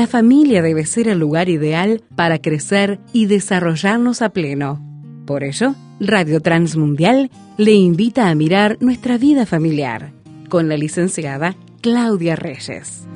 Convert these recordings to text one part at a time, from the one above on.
la familia debe ser el lugar ideal para crecer y desarrollarnos a pleno. Por ello, Radio Transmundial le invita a mirar nuestra vida familiar con la licenciada Claudia Reyes.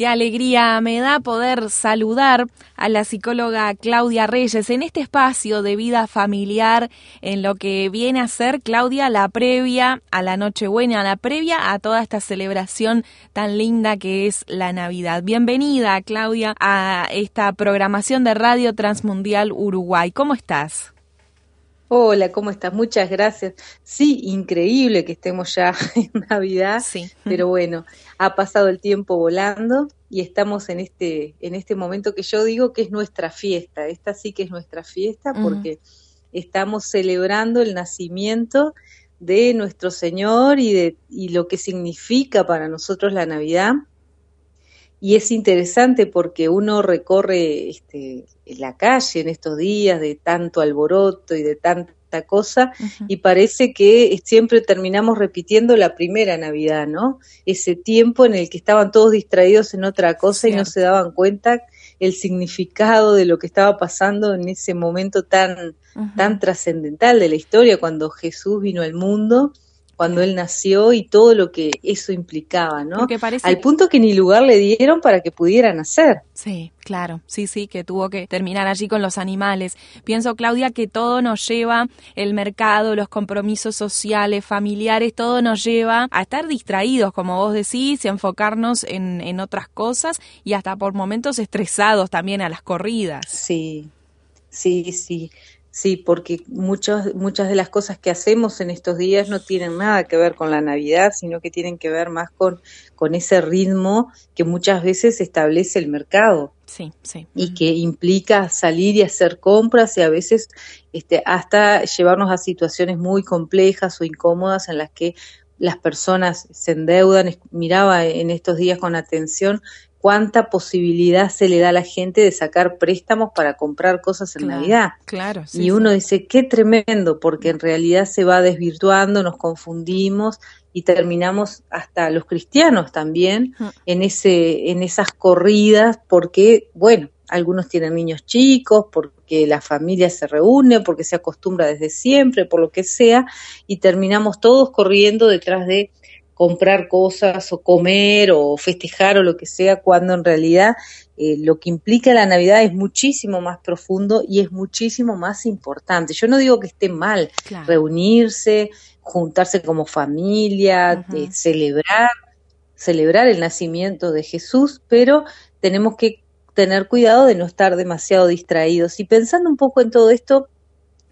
Qué alegría me da poder saludar a la psicóloga Claudia Reyes en este espacio de vida familiar, en lo que viene a ser, Claudia, la previa a la Nochebuena, la previa a toda esta celebración tan linda que es la Navidad. Bienvenida, Claudia, a esta programación de Radio Transmundial Uruguay. ¿Cómo estás? Hola, ¿cómo estás? Muchas gracias. Sí, increíble que estemos ya en Navidad, sí. pero bueno, ha pasado el tiempo volando y estamos en este en este momento que yo digo que es nuestra fiesta. Esta sí que es nuestra fiesta porque estamos celebrando el nacimiento de nuestro Señor y de y lo que significa para nosotros la Navidad. Y es interesante porque uno recorre este, la calle en estos días de tanto alboroto y de tanta cosa y parece que siempre terminamos repitiendo la primera Navidad, ¿no? Ese tiempo en el que estaban todos distraídos en otra cosa y no se daban cuenta el significado de lo que estaba pasando en ese momento tan, tan trascendental de la historia cuando Jesús vino al mundo cuando él nació y todo lo que eso implicaba, ¿no? Al punto que ni lugar le dieron para que pudiera nacer. Sí, claro, sí, sí, que tuvo que terminar allí con los animales. Pienso, Claudia, que todo nos lleva, el mercado, los compromisos sociales, familiares, todo nos lleva a estar distraídos, como vos decís, y a enfocarnos en, en otras cosas y hasta por momentos estresados también a las corridas. Sí, sí, sí. Sí, porque muchos, muchas de las cosas que hacemos en estos días no tienen nada que ver con la Navidad, sino que tienen que ver más con, con ese ritmo que muchas veces establece el mercado. Sí, sí. Y que implica salir y hacer compras y a veces este, hasta llevarnos a situaciones muy complejas o incómodas en las que las personas se endeudan. Miraba en estos días con atención cuánta posibilidad se le da a la gente de sacar préstamos para comprar cosas en Navidad. Claro. y uno dice, qué tremendo, porque en realidad se va desvirtuando, nos confundimos y terminamos hasta los cristianos también mm. en ese en esas corridas porque bueno algunos tienen niños chicos porque la familia se reúne porque se acostumbra desde siempre por lo que sea y terminamos todos corriendo detrás de comprar cosas o comer o festejar o lo que sea, cuando en realidad eh, lo que implica la Navidad es muchísimo más profundo y es muchísimo más importante. Yo no digo que esté mal reunirse, juntarse como familia, eh, celebrar, celebrar el nacimiento de Jesús, pero tenemos que tener cuidado de no estar demasiado distraídos. Y pensando un poco en todo esto,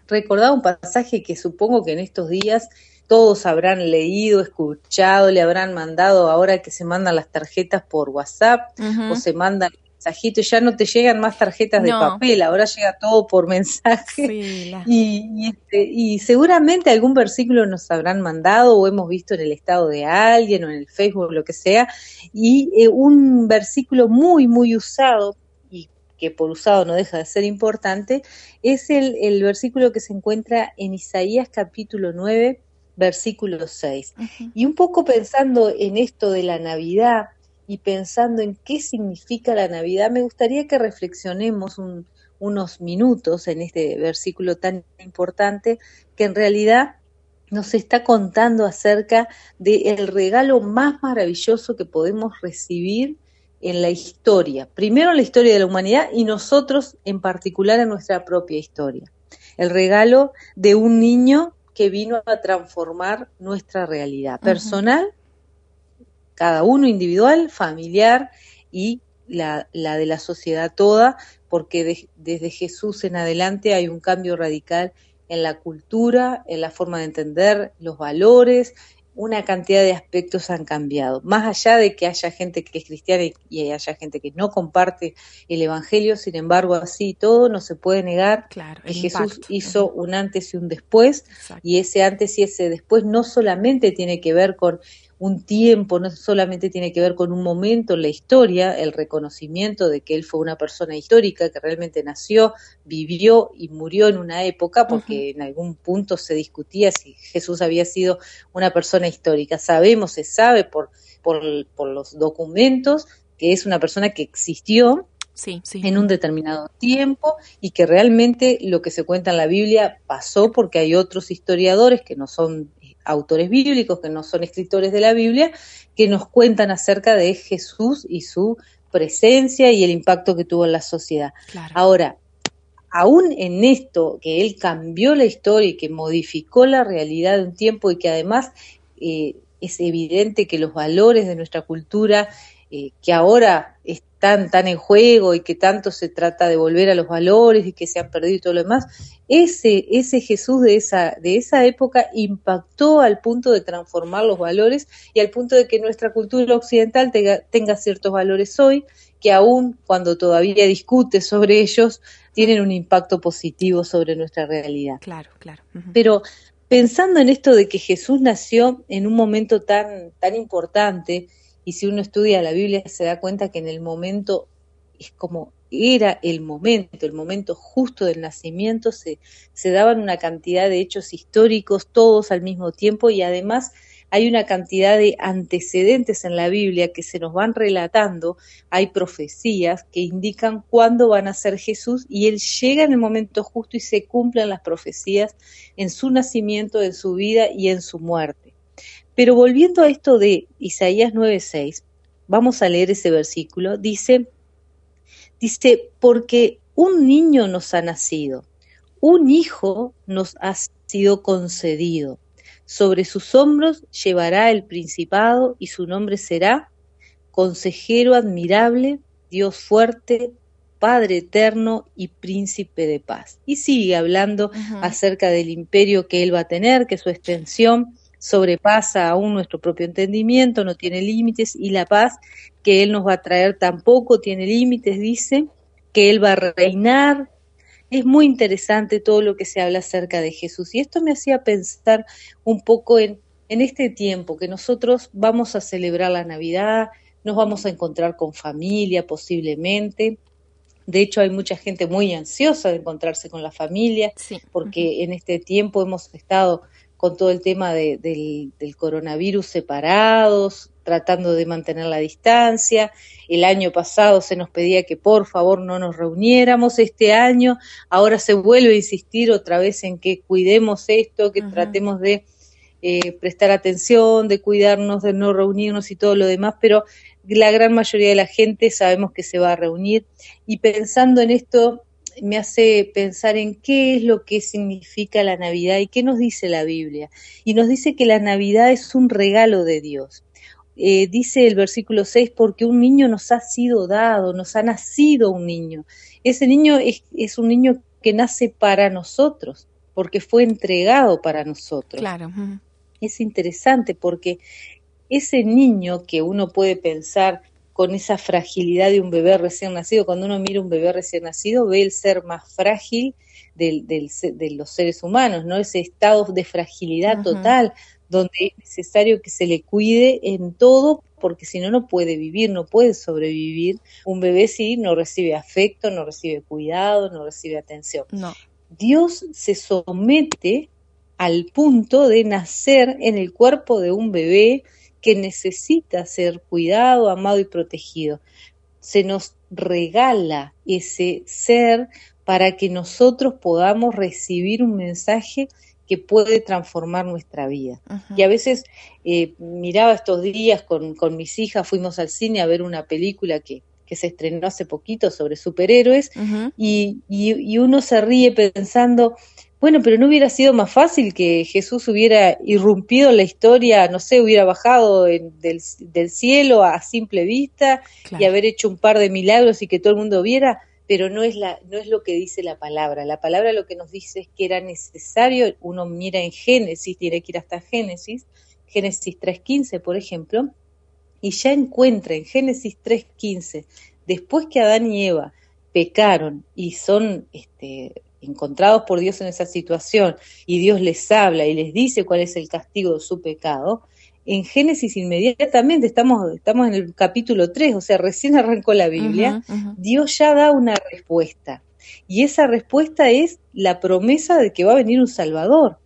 recordaba un pasaje que supongo que en estos días todos habrán leído, escuchado, le habrán mandado ahora que se mandan las tarjetas por WhatsApp o se mandan mensajitos, ya no te llegan más tarjetas de papel, ahora llega todo por mensaje. y, este, y, seguramente algún versículo nos habrán mandado o hemos visto en el estado de alguien o en el Facebook, lo que sea, y eh, un versículo muy, muy usado y que por usado no deja de ser importante, es el, el versículo que se encuentra en Isaías capítulo 9, versículo 6. Y un poco pensando en esto de la Navidad y pensando en qué significa la Navidad, me gustaría que reflexionemos unos minutos en este versículo tan importante que en realidad nos está contando acerca del regalo más maravilloso que podemos recibir en la historia, primero en la historia de la humanidad y nosotros en particular en nuestra propia historia. El regalo de un niño que vino a transformar nuestra realidad personal, cada uno individual, familiar y la, de la sociedad toda, porque desde Jesús en adelante hay un cambio radical en la cultura, en la forma de entender los valores, una cantidad de aspectos han cambiado. Más allá de que haya gente que es cristiana y, haya gente que no comparte el Evangelio, sin embargo, así todo no se puede negar que Jesús hizo un antes y un después, y ese antes y ese después no solamente tiene que ver con un tiempo, no solamente tiene que ver con un momento en la historia, el reconocimiento de que él fue una persona histórica que realmente nació, vivió y murió en una época, porque en algún punto se discutía si Jesús había sido una persona histórica. Sabemos, se sabe por, por, por los documentos que es una persona que existió, en un determinado tiempo y que realmente lo que se cuenta en la Biblia pasó porque hay otros historiadores que no son autores bíblicos, que no son escritores de la Biblia, que nos cuentan acerca de Jesús y su presencia y el impacto que tuvo en la sociedad. Ahora, aún en esto, que él cambió la historia y que modificó la realidad de un tiempo y que además eh, es evidente que los valores de nuestra cultura, eh, que ahora tan, tan en juego y que tanto se trata de volver a los valores y que se han perdido y todo lo demás, ese, ese Jesús de esa, de esa época impactó al punto de transformar los valores y al punto de que nuestra cultura occidental tenga, ciertos valores hoy que aún cuando todavía discute sobre ellos, tienen un impacto positivo sobre nuestra realidad. Claro, claro. Pero pensando en esto de que Jesús nació en un momento tan, tan importante, y si uno estudia la Biblia se da cuenta que en el momento es como era el momento, el momento justo del nacimiento, se, se daban una cantidad de hechos históricos todos al mismo tiempo y además hay una cantidad de antecedentes en la Biblia que se nos van relatando, hay profecías que indican cuándo van a ser Jesús y Él llega en el momento justo y se cumplen las profecías en su nacimiento, en su vida y en su muerte. Pero volviendo a esto de Isaías 9:6, vamos a leer ese versículo, dice, dice, porque un niño nos ha nacido, un hijo nos ha sido concedido, sobre sus hombros llevará el principado y su nombre será consejero admirable, Dios fuerte, Padre eterno y príncipe de paz. Y sigue hablando acerca del imperio que él va a tener, que su extensión sobrepasa aún nuestro propio entendimiento, no tiene límites y la paz que Él nos va a traer tampoco tiene límites, dice, que Él va a reinar. Es muy interesante todo lo que se habla acerca de Jesús y esto me hacía pensar un poco en, en este tiempo que nosotros vamos a celebrar la Navidad, nos vamos a encontrar con familia posiblemente. De hecho, hay mucha gente muy ansiosa de encontrarse con la familia, porque en este tiempo hemos estado con todo el tema del, coronavirus separados, tratando de mantener la distancia. El año pasado se nos pedía que por favor no nos reuniéramos. Este año ahora se vuelve a insistir otra vez en que cuidemos esto, que tratemos de eh, prestar atención, de cuidarnos, de no reunirnos y todo lo demás, pero la gran mayoría de la gente sabemos que se va a reunir. Y pensando en esto, me hace pensar en qué es lo que significa la Navidad y qué nos dice la Biblia. Y nos dice que la Navidad es un regalo de Dios. Eh, dice el versículo 6, porque un niño nos ha sido dado, nos ha nacido un niño. Ese niño es, es un niño que nace para nosotros, porque fue entregado para nosotros. Claro. Es interesante porque ese niño que uno puede pensar con esa fragilidad de un bebé recién nacido. Cuando uno mira un bebé recién nacido, ve el ser más frágil del, de los seres humanos, ¿no? Ese estado de fragilidad total, donde es necesario que se le cuide en todo, porque si no, no puede vivir, no puede sobrevivir. Un bebé sí no recibe afecto, no recibe cuidado, no recibe atención. No. Dios se somete al punto de nacer en el cuerpo de un bebé que necesita ser cuidado, amado y protegido. Se nos regala ese ser para que nosotros podamos recibir un mensaje que puede transformar nuestra vida. Y a veces eh, miraba estos días con, con, mis hijas, fuimos al cine a ver una película que, que se estrenó hace poquito sobre superhéroes y, y, uno se ríe pensando, bueno, pero no hubiera sido más fácil que Jesús hubiera irrumpido en la historia, no sé, hubiera bajado del, cielo a simple vista y haber hecho un par de milagros y que todo el mundo viera, pero no es, la, no es lo que dice la palabra. La palabra lo que nos dice es que era necesario, uno mira en Génesis, tiene que ir hasta Génesis, Génesis 3.15, por ejemplo, y ya encuentra en Génesis 3.15, después que Adán y Eva pecaron y son este, encontrados por Dios en esa situación y Dios les habla y les dice cuál es el castigo de su pecado, en Génesis inmediatamente, estamos, estamos en el capítulo 3, o sea, recién arrancó la Biblia, Dios ya da una respuesta. Y esa respuesta es la promesa de que va a venir un Salvador.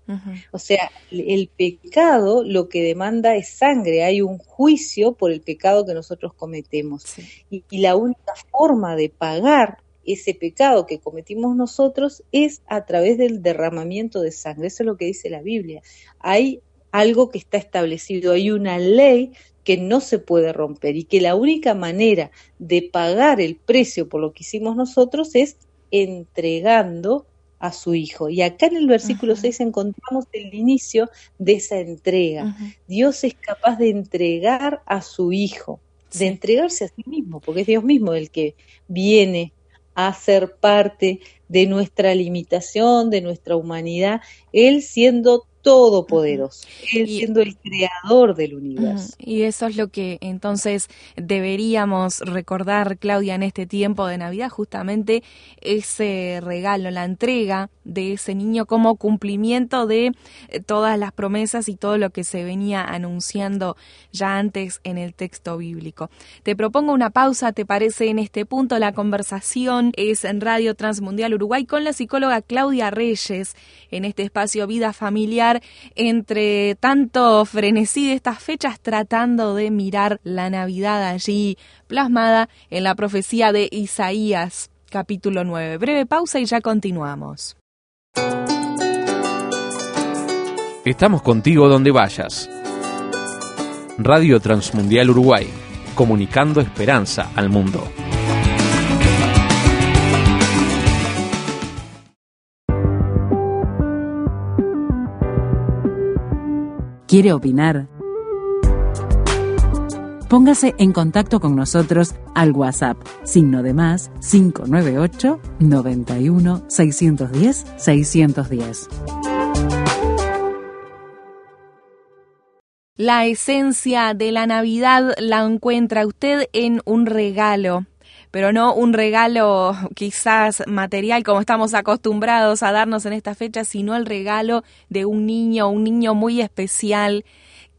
O sea, el pecado lo que demanda es sangre, hay un juicio por el pecado que nosotros cometemos. Y, y, la única forma de pagar ese pecado que cometimos nosotros es a través del derramamiento de sangre. Eso es lo que dice la Biblia. Hay algo que está establecido, hay una ley que no se puede romper y que la única manera de pagar el precio por lo que hicimos nosotros es entregando a su hijo. Y acá en el versículo 6 encontramos el inicio de esa entrega. Dios es capaz de entregar a su hijo, de entregarse a sí mismo, porque es Dios mismo el que viene a ser parte de nuestra limitación, de nuestra humanidad, Él siendo todopoderoso, Él siendo el creador del universo. Y eso es lo que entonces deberíamos recordar, Claudia, en este tiempo de Navidad, justamente ese regalo, la entrega de ese niño como cumplimiento de eh, todas las promesas y todo lo que se venía anunciando ya antes en el texto bíblico. Te propongo una pausa, ¿te parece? En este punto la conversación es en Radio Transmundial Uruguay con la psicóloga Claudia Reyes en este espacio Vida Familiar entre tanto frenesí de estas fechas tratando de mirar la Navidad allí plasmada en la profecía de Isaías capítulo 9. Breve pausa y ya continuamos. Estamos contigo donde vayas. Radio Transmundial Uruguay, comunicando esperanza al mundo. ¿Quiere opinar? Póngase en contacto con nosotros al WhatsApp, signo de más 598 91 610 610. La esencia de la Navidad la encuentra usted en un regalo pero no un regalo quizás material como estamos acostumbrados a darnos en esta fecha, sino el regalo de un niño, un niño muy especial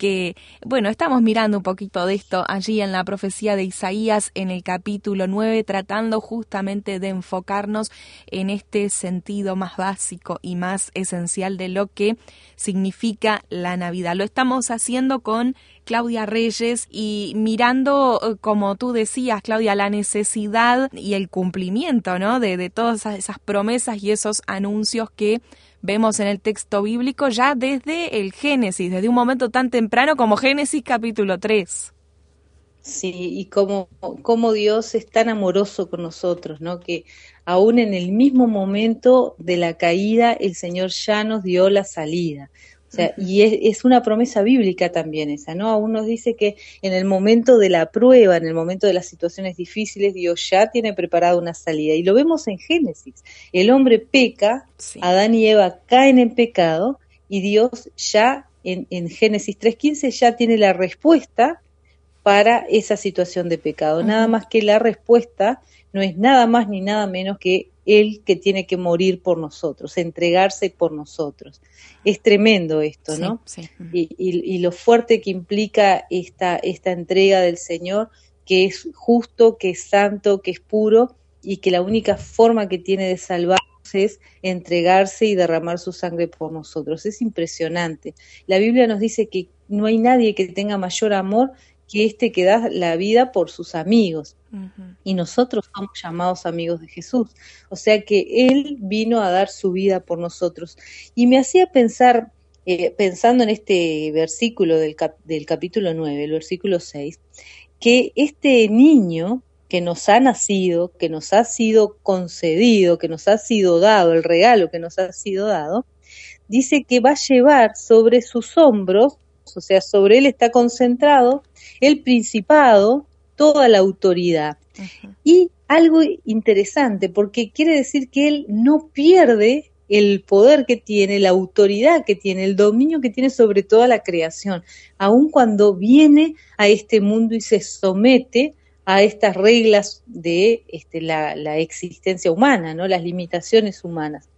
que, bueno, estamos mirando un poquito de esto allí en la profecía de Isaías en el capítulo 9, tratando justamente de enfocarnos en este sentido más básico y más esencial de lo que significa la Navidad. Lo estamos haciendo con Claudia Reyes y mirando, eh, como tú decías, Claudia, la necesidad y el cumplimiento, ¿no? De, de todas esas promesas y esos anuncios que vemos en el texto bíblico ya desde el Génesis, desde un momento tan temprano como Génesis capítulo 3. Sí, y como, como Dios es tan amoroso con nosotros, ¿no? Que aún en el mismo momento de la caída, el Señor ya nos dio la salida y es, una promesa bíblica también esa, ¿no? Aún nos dice que en el momento de la prueba, en el momento de las situaciones difíciles, Dios ya tiene preparada una salida. Y lo vemos en Génesis. El hombre peca, Adán y Eva caen en pecado, y Dios ya en, en Génesis 3.15 ya tiene la respuesta para esa situación de pecado. Nada más que la respuesta no es nada más ni nada menos que Él que tiene que morir por nosotros, entregarse por nosotros. Es tremendo esto, ¿no? Y, lo fuerte que implica esta, esta entrega del Señor, que es justo, que es santo, que es puro y que la única forma que tiene de salvarnos es entregarse y derramar su sangre por nosotros. Es impresionante. La Biblia nos dice que no hay nadie que tenga mayor amor que este que da la vida por sus amigos. Y nosotros somos llamados amigos de Jesús. O sea que Él vino a dar su vida por nosotros. Y me hacía pensar, eh, pensando en este versículo del, del capítulo 9, el versículo 6, que este niño que nos ha nacido, que nos ha sido concedido, que nos ha sido dado, el regalo que nos ha sido dado, dice que va a llevar sobre sus hombros o sea, sobre él está concentrado el principado, toda la autoridad. Y algo interesante, porque quiere decir que él no pierde el poder que tiene, la autoridad que tiene, el dominio que tiene sobre toda la creación, aun cuando viene a este mundo y se somete a estas reglas de este, la, la, existencia humana, ¿no? las limitaciones humanas.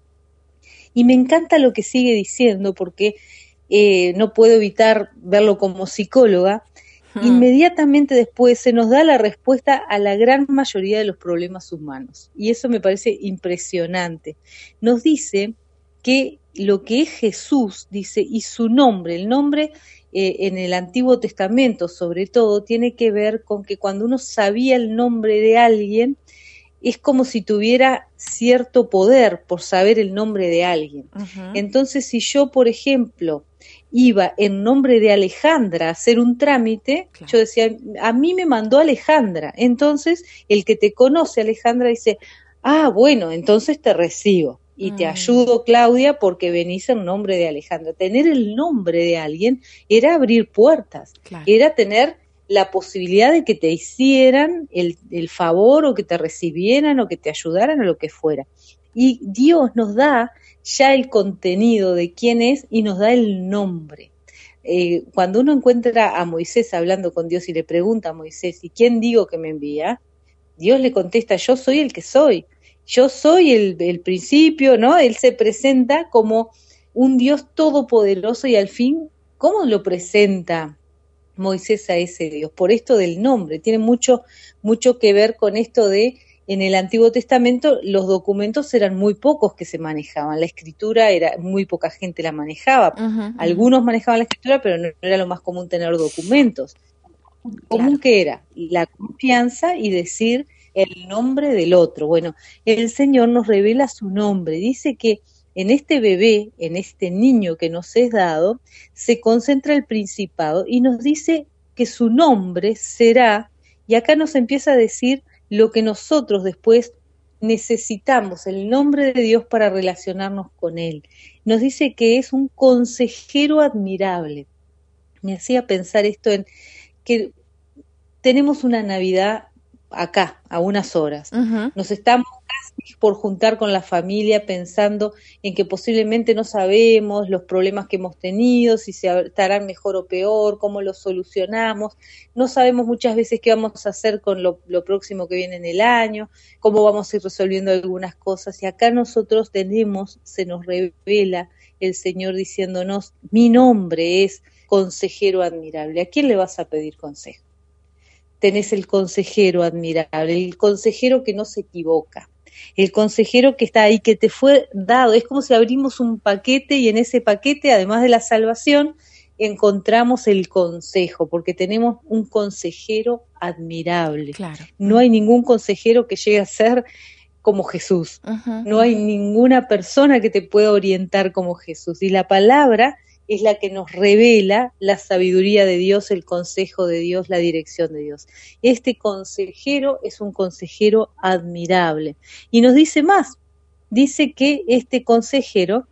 Y me encanta lo que sigue diciendo porque eh, no puedo evitar verlo como psicóloga, hmm. inmediatamente después se nos da la respuesta a la gran mayoría de los problemas humanos. Y eso me parece impresionante. Nos dice que lo que es Jesús, dice, y su nombre, el nombre eh, en el Antiguo Testamento sobre todo, tiene que ver con que cuando uno sabía el nombre de alguien, es como si tuviera cierto poder por saber el nombre de alguien. Entonces, si yo, por ejemplo, iba en nombre de Alejandra a hacer un trámite, yo decía, a mí me mandó Alejandra. Entonces, el que te conoce, Alejandra, dice, ah, bueno, entonces te recibo y te mm. ayudo, Claudia, porque venís en nombre de Alejandra. Tener el nombre de alguien era abrir puertas, era tener la posibilidad de que te hicieran el, el, favor o que te recibieran o que te ayudaran o lo que fuera. Y Dios nos da ya el contenido de quién es y nos da el nombre. Eh, cuando uno encuentra a Moisés hablando con Dios y le pregunta a Moisés, ¿y quién digo que me envía? Dios le contesta, yo soy el que soy, yo soy el, el principio, ¿no? Él se presenta como un Dios todopoderoso y al fin, ¿cómo lo presenta Moisés a ese Dios? Por esto del nombre, tiene mucho, mucho que ver con esto de en el Antiguo Testamento los documentos eran muy pocos que se manejaban. La escritura era muy poca gente la manejaba. Algunos manejaban la escritura, pero no, era lo más común tener documentos. Común que era la confianza y decir el nombre del otro. Bueno, el Señor nos revela su nombre. Dice que en este bebé, en este niño que nos es dado, se concentra el principado y nos dice que su nombre será, y acá nos empieza a decir lo que nosotros después necesitamos, el nombre de Dios para relacionarnos con Él. Nos dice que es un consejero admirable. Me hacía pensar esto en que tenemos una Navidad acá, a unas horas. Nos estamos por juntar con la familia pensando en que posiblemente no sabemos los problemas que hemos tenido, si se estarán mejor o peor, cómo los solucionamos, no sabemos muchas veces qué vamos a hacer con lo, próximo que viene en el año, cómo vamos a ir resolviendo algunas cosas. Y acá nosotros tenemos, se nos revela el Señor diciéndonos, mi nombre es consejero admirable, ¿a quién le vas a pedir consejo? Tenés el consejero admirable, el consejero que no se equivoca, el consejero que está ahí, que te fue dado. Es como si abrimos un paquete y en ese paquete, además de la salvación, encontramos el consejo, porque tenemos un consejero admirable. No hay ningún consejero que llegue a ser como Jesús. No hay ninguna persona que te pueda orientar como Jesús. Y la palabra es la que nos revela la sabiduría de Dios, el consejo de Dios, la dirección de Dios. Este consejero es un consejero admirable. Y nos dice más, dice que este consejero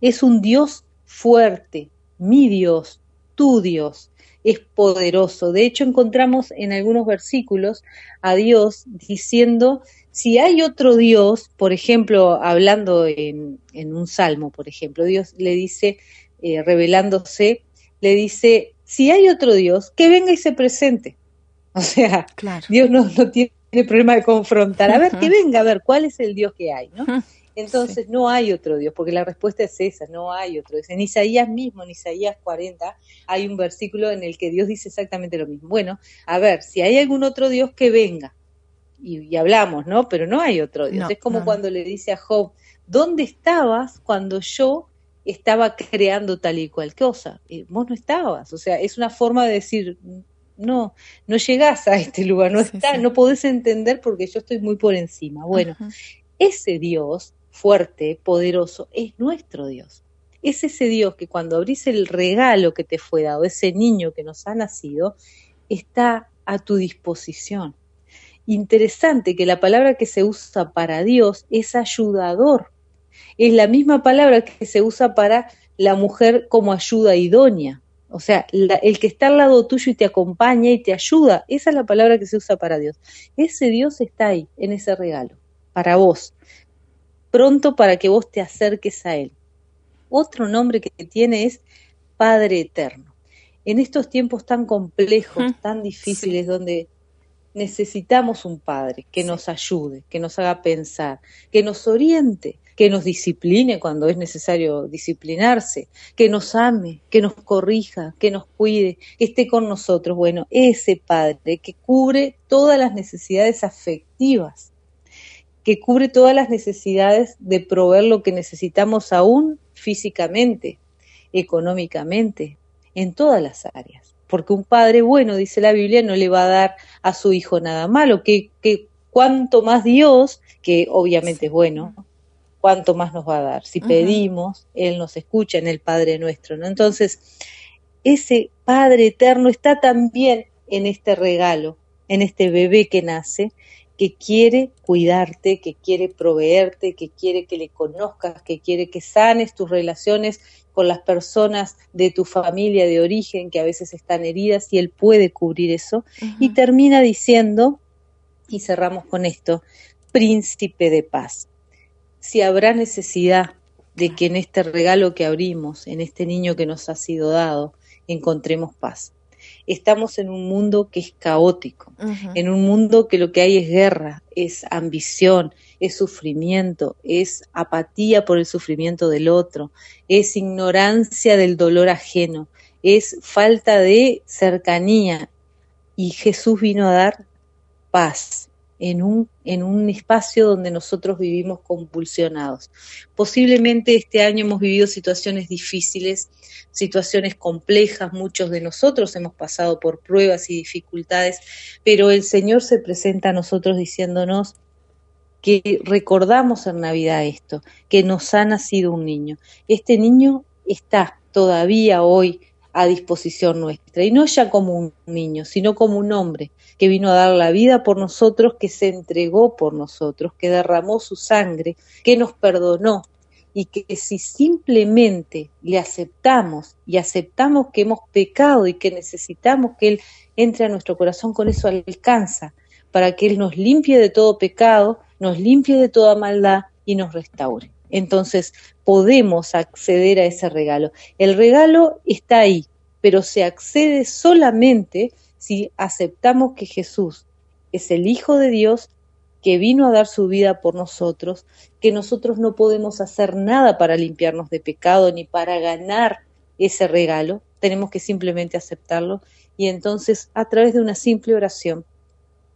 es un Dios fuerte, mi Dios, tu Dios, es poderoso. De hecho, encontramos en algunos versículos a Dios diciendo, si hay otro Dios, por ejemplo, hablando en, en un salmo, por ejemplo, Dios le dice, eh, revelándose, le dice, si hay otro Dios, que venga y se presente. O sea, Dios no, no, tiene problema de confrontar. A ver, que venga, a ver, ¿cuál es el Dios que hay? ¿no? Entonces no hay otro Dios, porque la respuesta es esa, no hay otro Dios. En Isaías mismo, en Isaías 40, hay un versículo en el que Dios dice exactamente lo mismo. Bueno, a ver, si hay algún otro Dios que venga, y, hablamos, ¿no? Pero no hay otro Dios. es como cuando le dice a Job, ¿dónde estabas cuando yo estaba creando tal y cual cosa. Eh, vos no estabas. O sea, es una forma de decir, no, no llegás a este lugar, no está, no podés entender porque yo estoy muy por encima. Bueno, ese Dios fuerte, poderoso, es nuestro Dios. Es ese Dios que cuando abrís el regalo que te fue dado, ese niño que nos ha nacido, está a tu disposición. Interesante que la palabra que se usa para Dios es ayudador es la misma palabra que se usa para la mujer como ayuda idónea. O sea, el que está al lado tuyo y te acompaña y te ayuda, esa es la palabra que se usa para Dios. Ese Dios está ahí, en ese regalo, para vos, pronto para que vos te acerques a Él. Otro nombre que tiene es Padre Eterno. En estos tiempos tan complejos, tan difíciles, donde necesitamos un Padre que nos ayude, que nos haga pensar, que nos oriente, que nos discipline cuando es necesario disciplinarse, que nos ame, que nos corrija, que nos cuide, que esté con nosotros. Bueno, ese Padre que cubre todas las necesidades afectivas, que cubre todas las necesidades de proveer lo que necesitamos aún físicamente, económicamente, en todas las áreas. Porque un padre bueno, dice la Biblia, no le va a dar a su hijo nada malo, que, que cuanto más Dios, que obviamente es bueno, cuánto más nos va a dar. Si pedimos, Él nos escucha en el Padre nuestro, ¿no? Entonces, ese Padre eterno está también en este regalo, en este bebé que nace, que quiere cuidarte, que quiere proveerte, que quiere que le conozcas, que quiere que sanes tus relaciones con las personas de tu familia de origen que a veces están heridas y Él puede cubrir eso. Y termina diciendo, y cerramos con esto, príncipe de paz si habrá necesidad de que en este regalo que abrimos, en este niño que nos ha sido dado, encontremos paz. Estamos en un mundo que es caótico, en un mundo que lo que hay es guerra, es ambición, es sufrimiento, es apatía por el sufrimiento del otro, es ignorancia del dolor ajeno, es falta de cercanía. Y Jesús vino a dar paz, en un, en un espacio donde nosotros vivimos compulsionados. Posiblemente este año hemos vivido situaciones difíciles, situaciones complejas, muchos de nosotros hemos pasado por pruebas y dificultades, pero el Señor se presenta a nosotros diciéndonos que recordamos en Navidad esto, que nos ha nacido un niño. Este niño está todavía hoy a disposición nuestra, y no ya como un niño, sino como un hombre que vino a dar la vida por nosotros, que se entregó por nosotros, que derramó su sangre, que nos perdonó y que si simplemente le aceptamos y aceptamos que hemos pecado y que necesitamos que Él entre a nuestro corazón, con eso alcanza, para que Él nos limpie de todo pecado, nos limpie de toda maldad y nos restaure. Entonces podemos acceder a ese regalo. El regalo está ahí, pero se accede solamente si aceptamos que Jesús es el Hijo de Dios que vino a dar su vida por nosotros, que nosotros no podemos hacer nada para limpiarnos de pecado ni para ganar ese regalo, tenemos que simplemente aceptarlo y entonces a través de una simple oración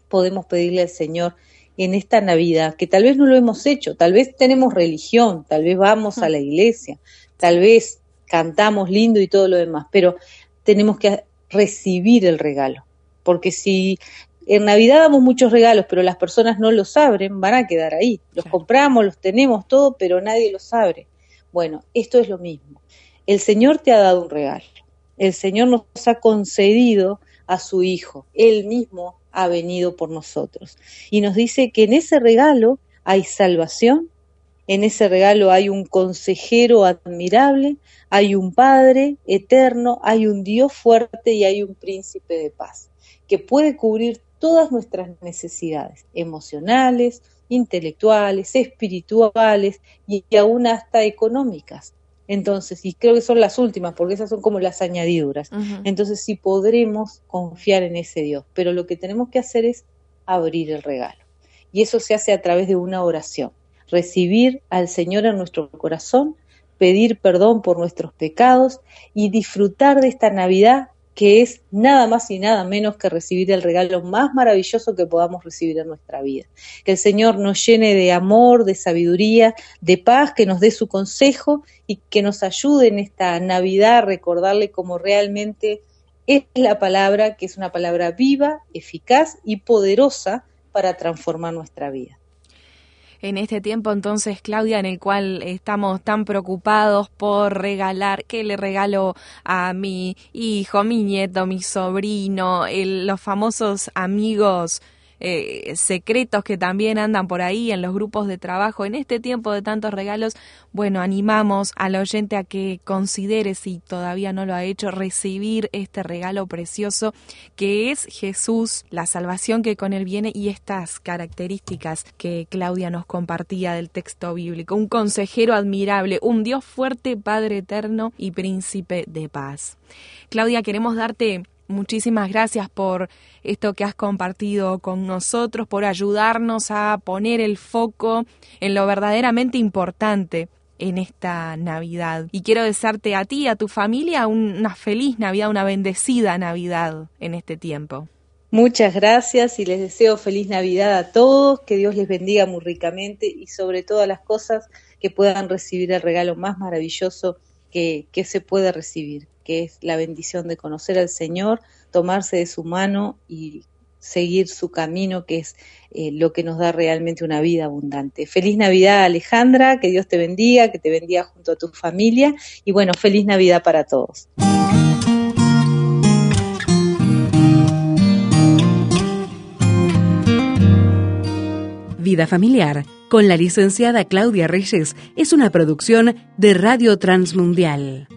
podemos pedirle al Señor en esta Navidad, que tal vez no lo hemos hecho, tal vez tenemos religión, tal vez vamos a la iglesia, tal vez cantamos lindo y todo lo demás, pero tenemos que recibir el regalo. Porque si en Navidad damos muchos regalos, pero las personas no los abren, van a quedar ahí. Los compramos, los tenemos todo, pero nadie los abre. Bueno, esto es lo mismo. El Señor te ha dado un regalo. El Señor nos ha concedido a su Hijo. Él mismo ha venido por nosotros. Y nos dice que en ese regalo hay salvación, en ese regalo hay un consejero admirable, hay un Padre eterno, hay un Dios fuerte y hay un príncipe de paz, que puede cubrir todas nuestras necesidades emocionales, intelectuales, espirituales y aún hasta económicas. Entonces, y creo que son las últimas, porque esas son como las añadiduras. Entonces, sí podremos confiar en ese Dios, pero lo que tenemos que hacer es abrir el regalo. Y eso se hace a través de una oración recibir al Señor en nuestro corazón, pedir perdón por nuestros pecados y disfrutar de esta Navidad que es nada más y nada menos que recibir el regalo más maravilloso que podamos recibir en nuestra vida. Que el Señor nos llene de amor, de sabiduría, de paz, que nos dé su consejo y que nos ayude en esta Navidad a recordarle como realmente es la palabra, que es una palabra viva, eficaz y poderosa para transformar nuestra vida en este tiempo entonces, Claudia, en el cual estamos tan preocupados por regalar, qué le regalo a mi hijo, mi nieto, mi sobrino, los famosos amigos eh, secretos que también andan por ahí en los grupos de trabajo. En este tiempo de tantos regalos, bueno, animamos al oyente a que considere, si todavía no lo ha hecho, recibir este regalo precioso que es Jesús, la salvación que con él viene y estas características que Claudia nos compartía del texto bíblico. Un consejero admirable, un Dios fuerte, Padre eterno y príncipe de paz. Claudia, queremos darte Muchísimas gracias por esto que has compartido con nosotros, por ayudarnos a poner el foco en lo verdaderamente importante en esta Navidad. Y quiero desearte a ti y a tu familia una feliz Navidad, una bendecida Navidad en este tiempo. Muchas gracias y les deseo feliz Navidad a todos, que Dios les bendiga muy ricamente y sobre todas las cosas que puedan recibir el regalo más maravilloso que, que se puede recibir, que es la bendición de conocer al Señor, tomarse de su mano y seguir su camino, que es eh, lo que nos da realmente una vida abundante. Feliz Navidad Alejandra, que Dios te bendiga, que te bendiga junto a tu familia y bueno, feliz Navidad para todos. Vida Familiar con la licenciada Claudia Reyes es una producción de Radio Transmundial.